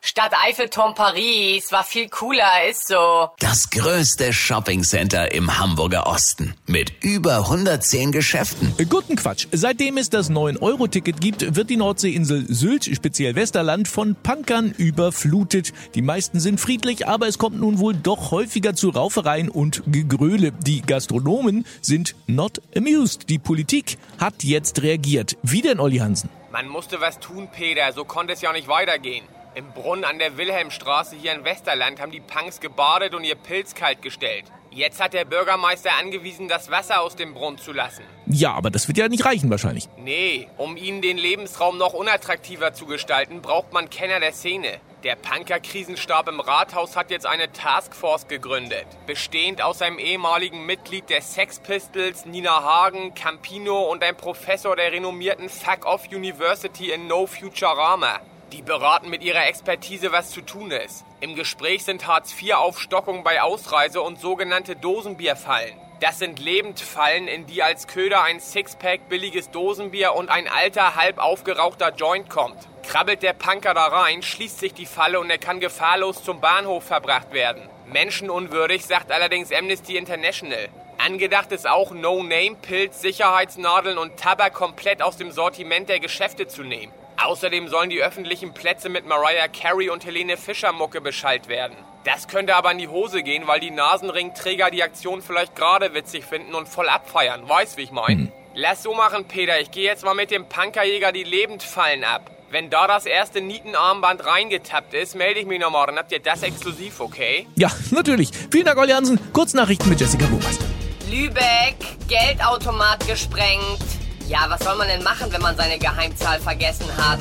Stadt Eiffelturm Paris war viel cooler, ist so. Das größte Shoppingcenter im Hamburger Osten mit über 110 Geschäften. Guten Quatsch. Seitdem es das 9-Euro-Ticket gibt, wird die Nordseeinsel Sylt, speziell Westerland, von Punkern überflutet. Die meisten sind friedlich, aber es kommt nun wohl doch häufiger zu Raufereien und Gegröle. Die Gastronomen sind not amused. Die Politik hat jetzt reagiert. Wie denn, Olli Hansen? Man musste was tun, Peter. So konnte es ja nicht weitergehen. Im Brunnen an der Wilhelmstraße hier in Westerland haben die Punks gebadet und ihr Pilz kalt gestellt. Jetzt hat der Bürgermeister angewiesen, das Wasser aus dem Brunnen zu lassen. Ja, aber das wird ja nicht reichen wahrscheinlich. Nee, um ihnen den Lebensraum noch unattraktiver zu gestalten, braucht man Kenner der Szene. Der Punker-Krisenstab im Rathaus hat jetzt eine Taskforce gegründet, bestehend aus einem ehemaligen Mitglied der Sex Pistols, Nina Hagen, Campino und einem Professor der renommierten Fuck Off University in No Future Rama. Die beraten mit ihrer Expertise, was zu tun ist. Im Gespräch sind Hartz-IV-Aufstockungen bei Ausreise und sogenannte Dosenbierfallen. Das sind Lebendfallen, in die als Köder ein Sixpack billiges Dosenbier und ein alter, halb aufgerauchter Joint kommt. Krabbelt der Punker da rein, schließt sich die Falle und er kann gefahrlos zum Bahnhof verbracht werden. Menschenunwürdig, sagt allerdings Amnesty International. Angedacht ist auch No-Name-Pilz, Sicherheitsnadeln und Tabak komplett aus dem Sortiment der Geschäfte zu nehmen. Außerdem sollen die öffentlichen Plätze mit Mariah Carey und Helene Fischer Mucke beschallt werden. Das könnte aber in die Hose gehen, weil die Nasenringträger die Aktion vielleicht gerade witzig finden und voll abfeiern. Weißt, wie ich mein? Mhm. Lass so machen, Peter. Ich gehe jetzt mal mit dem Punkerjäger die Lebendfallen ab. Wenn da das erste Nietenarmband reingetappt ist, melde ich mich nochmal. Dann habt ihr das exklusiv, okay? Ja, natürlich. Vielen Dank, Olli Hansen. Kurznachrichten mit Jessica Burmeister. Lübeck, Geldautomat gesprengt. Ja, was soll man denn machen, wenn man seine Geheimzahl vergessen hat?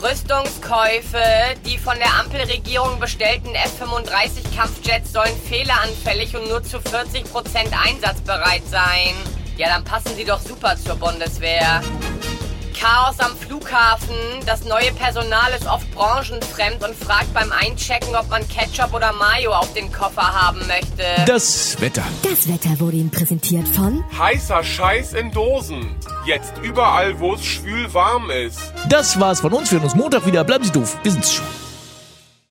Rüstungskäufe, die von der Ampelregierung bestellten F-35 Kampfjets sollen fehleranfällig und nur zu 40% einsatzbereit sein. Ja, dann passen sie doch super zur Bundeswehr. Chaos am Flughafen. Das neue Personal ist oft branchenfremd und fragt beim Einchecken, ob man Ketchup oder Mayo auf den Koffer haben möchte. Das Wetter. Das Wetter wurde Ihnen präsentiert von Heißer Scheiß in Dosen. Jetzt überall, wo es schwül warm ist. Das war's von uns. Wir hören uns Montag wieder. Bleiben Sie doof. Wir sind's schon.